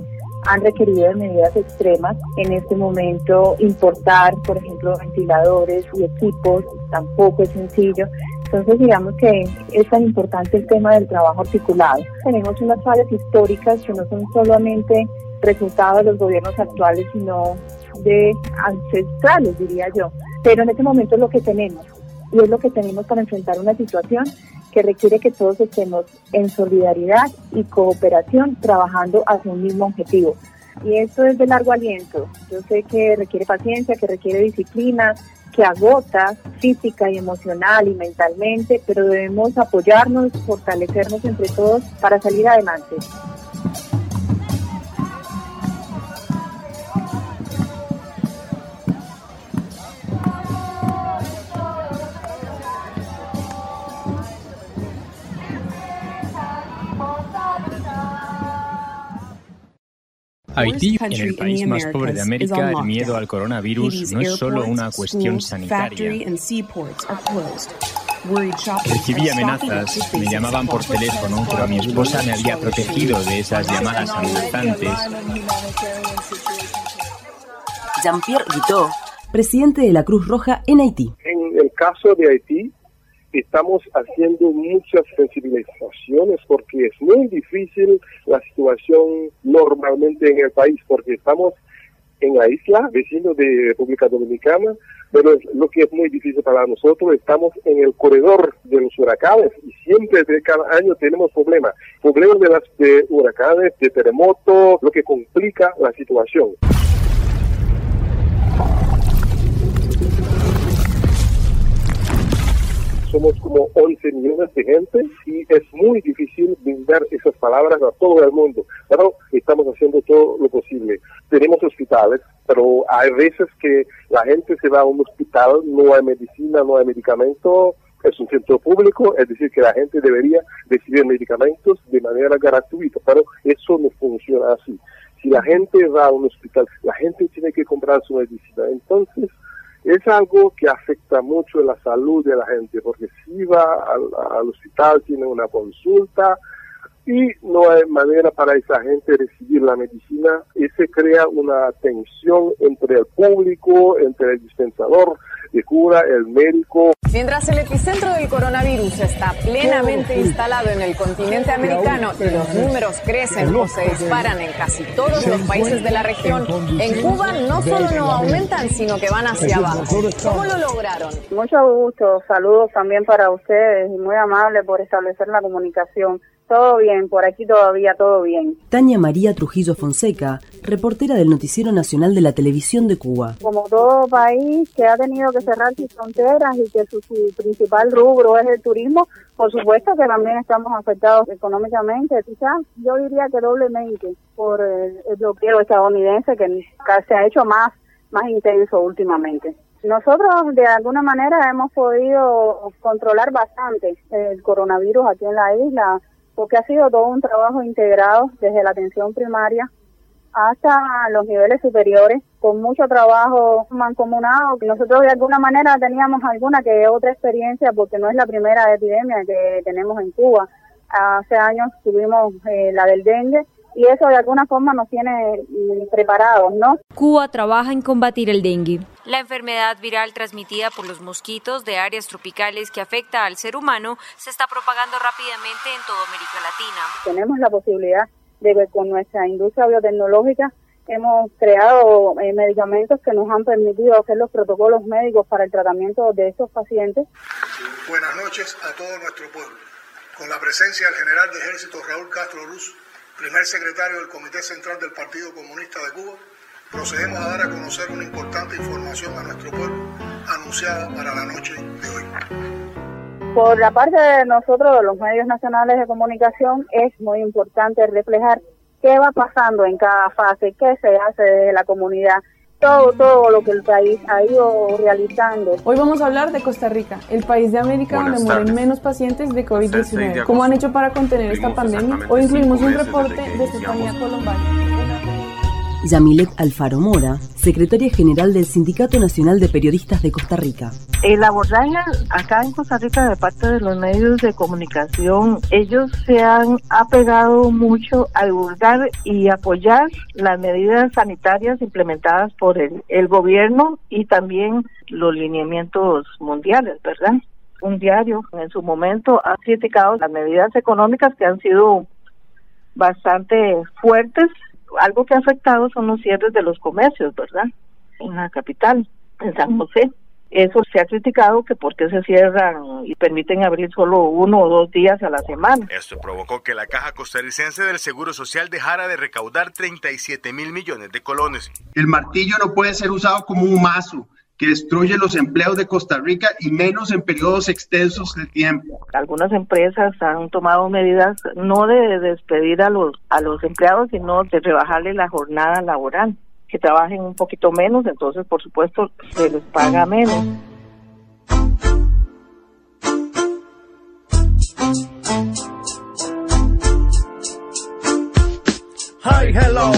han requerido de medidas extremas. En este momento importar, por ejemplo, ventiladores y equipos tampoco es sencillo. Entonces digamos que es tan importante el tema del trabajo articulado. Tenemos unas fallas históricas que no son solamente resultado de los gobiernos actuales, sino de ancestrales, diría yo. Pero en este momento es lo que tenemos y es lo que tenemos para enfrentar una situación que requiere que todos estemos en solidaridad y cooperación trabajando hacia un mismo objetivo. Y esto es de largo aliento. Yo sé que requiere paciencia, que requiere disciplina, que agota física y emocional y mentalmente, pero debemos apoyarnos, fortalecernos entre todos para salir adelante. Haití, en el país más pobre de América, el miedo al coronavirus no es solo una cuestión sanitaria. Recibí amenazas, me llamaban por teléfono, pero mi esposa me había protegido de esas llamadas amenazantes. Jean-Pierre Guiteau, presidente de la Cruz Roja en Haití. En el caso de Haití, estamos haciendo muchas sensibilizaciones porque es muy difícil la situación normalmente en el país porque estamos en la isla, vecino de República Dominicana, pero lo que es muy difícil para nosotros, estamos en el corredor de los huracanes y siempre de cada año tenemos problemas, problemas de las de huracanes, de terremotos, lo que complica la situación. Somos como 11 millones de gente y es muy difícil brindar esas palabras a todo el mundo. Pero estamos haciendo todo lo posible. Tenemos hospitales, pero hay veces que la gente se va a un hospital, no hay medicina, no hay medicamento, es un centro público, es decir, que la gente debería recibir medicamentos de manera gratuita, pero eso no funciona así. Si la gente va a un hospital, la gente tiene que comprar su medicina. Entonces, es algo que afecta mucho la salud de la gente, porque si va al, hospital, tiene una consulta y no hay manera para esa gente recibir la medicina. Y se crea una tensión entre el público, entre el dispensador cura, el médico. Mientras el epicentro del coronavirus está plenamente instalado en el continente americano y los números crecen o se disparan en casi todos los países de la región, en Cuba no solo no aumentan, sino que van hacia abajo. ¿Cómo lo lograron? Mucho gusto, saludos también para ustedes y muy amable por establecer la comunicación. Todo bien, por aquí todavía todo bien. Tania María Trujillo Fonseca, reportera del Noticiero Nacional de la Televisión de Cuba. Como todo país que ha tenido que cerrar sus fronteras y que su, principal rubro es el turismo, por supuesto que también estamos afectados económicamente, quizás yo diría que doblemente por el, bloqueo estadounidense que se ha hecho más, más intenso últimamente. Nosotros de alguna manera hemos podido controlar bastante el coronavirus aquí en la isla porque ha sido todo un trabajo integrado desde la atención primaria hasta los niveles superiores, con mucho trabajo mancomunado. Nosotros de alguna manera teníamos alguna que otra experiencia, porque no es la primera epidemia que tenemos en Cuba. Hace años tuvimos eh, la del dengue y eso de alguna forma nos tiene mm, preparados, ¿no? Cuba trabaja en combatir el dengue. La enfermedad viral transmitida por los mosquitos de áreas tropicales que afecta al ser humano se está propagando rápidamente en toda América Latina. Tenemos la posibilidad de que con nuestra industria biotecnológica hemos creado eh, medicamentos que nos han permitido hacer los protocolos médicos para el tratamiento de estos pacientes. Buenas noches a todo nuestro pueblo. Con la presencia del general de ejército Raúl Castro Luz, primer secretario del Comité Central del Partido Comunista de Cuba, procedemos a dar a conocer una importante información a nuestro pueblo anunciada para la noche de hoy. Por la parte de nosotros, de los medios nacionales de comunicación, es muy importante reflejar qué va pasando en cada fase, qué se hace desde la comunidad, todo, todo lo que el país ha ido realizando. Hoy vamos a hablar de Costa Rica, el país de América donde mueren menos pacientes de COVID-19. ¿Cómo han hecho para contener esta pandemia? Hoy incluimos un reporte de Estefanía Colombani. Yamilet Alfaro Mora, secretaria general del Sindicato Nacional de Periodistas de Costa Rica. El abordaje acá en Costa Rica de parte de los medios de comunicación, ellos se han apegado mucho a divulgar y apoyar las medidas sanitarias implementadas por el, el gobierno y también los lineamientos mundiales, ¿verdad? Un diario en su momento ha criticado las medidas económicas que han sido bastante fuertes algo que ha afectado son los cierres de los comercios, ¿verdad? En la capital, en San José. Eso se ha criticado que por qué se cierran y permiten abrir solo uno o dos días a la semana. Esto provocó que la Caja Costarricense del Seguro Social dejara de recaudar 37 mil millones de colones. El martillo no puede ser usado como un mazo que destruye los empleos de Costa Rica y menos en periodos extensos de tiempo. Algunas empresas han tomado medidas no de despedir a los a los empleados, sino de rebajarle la jornada laboral, que trabajen un poquito menos, entonces por supuesto se les paga menos.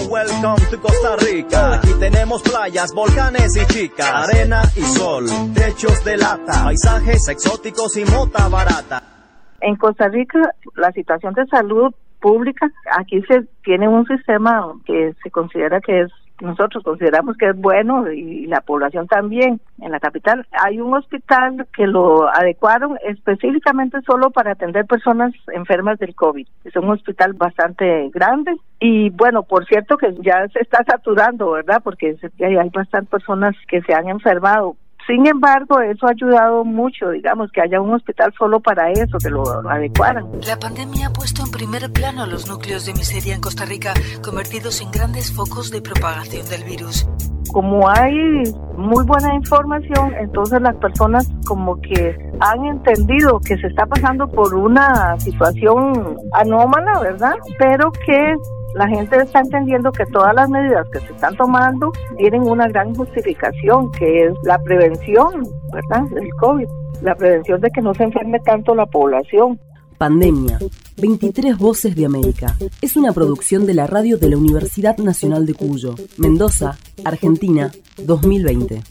Welcome to Costa Rica. Aquí tenemos playas, volcanes y chicas, arena y sol, techos de lata, paisajes exóticos y mota barata. En Costa Rica, la situación de salud pública, aquí se tiene un sistema que se considera que es nosotros consideramos que es bueno y la población también. En la capital hay un hospital que lo adecuaron específicamente solo para atender personas enfermas del COVID. Es un hospital bastante grande y bueno, por cierto que ya se está saturando, ¿verdad? Porque hay bastantes personas que se han enfermado sin embargo, eso ha ayudado mucho, digamos, que haya un hospital solo para eso, que lo adecuaran. La pandemia ha puesto en primer plano los núcleos de miseria en Costa Rica, convertidos en grandes focos de propagación del virus. Como hay muy buena información, entonces las personas como que han entendido que se está pasando por una situación anómala, ¿verdad? Pero que la gente está entendiendo que todas las medidas que se están tomando tienen una gran justificación, que es la prevención, ¿verdad?, del COVID, la prevención de que no se enferme tanto la población. Pandemia. 23 Voces de América. Es una producción de la radio de la Universidad Nacional de Cuyo, Mendoza, Argentina, 2020.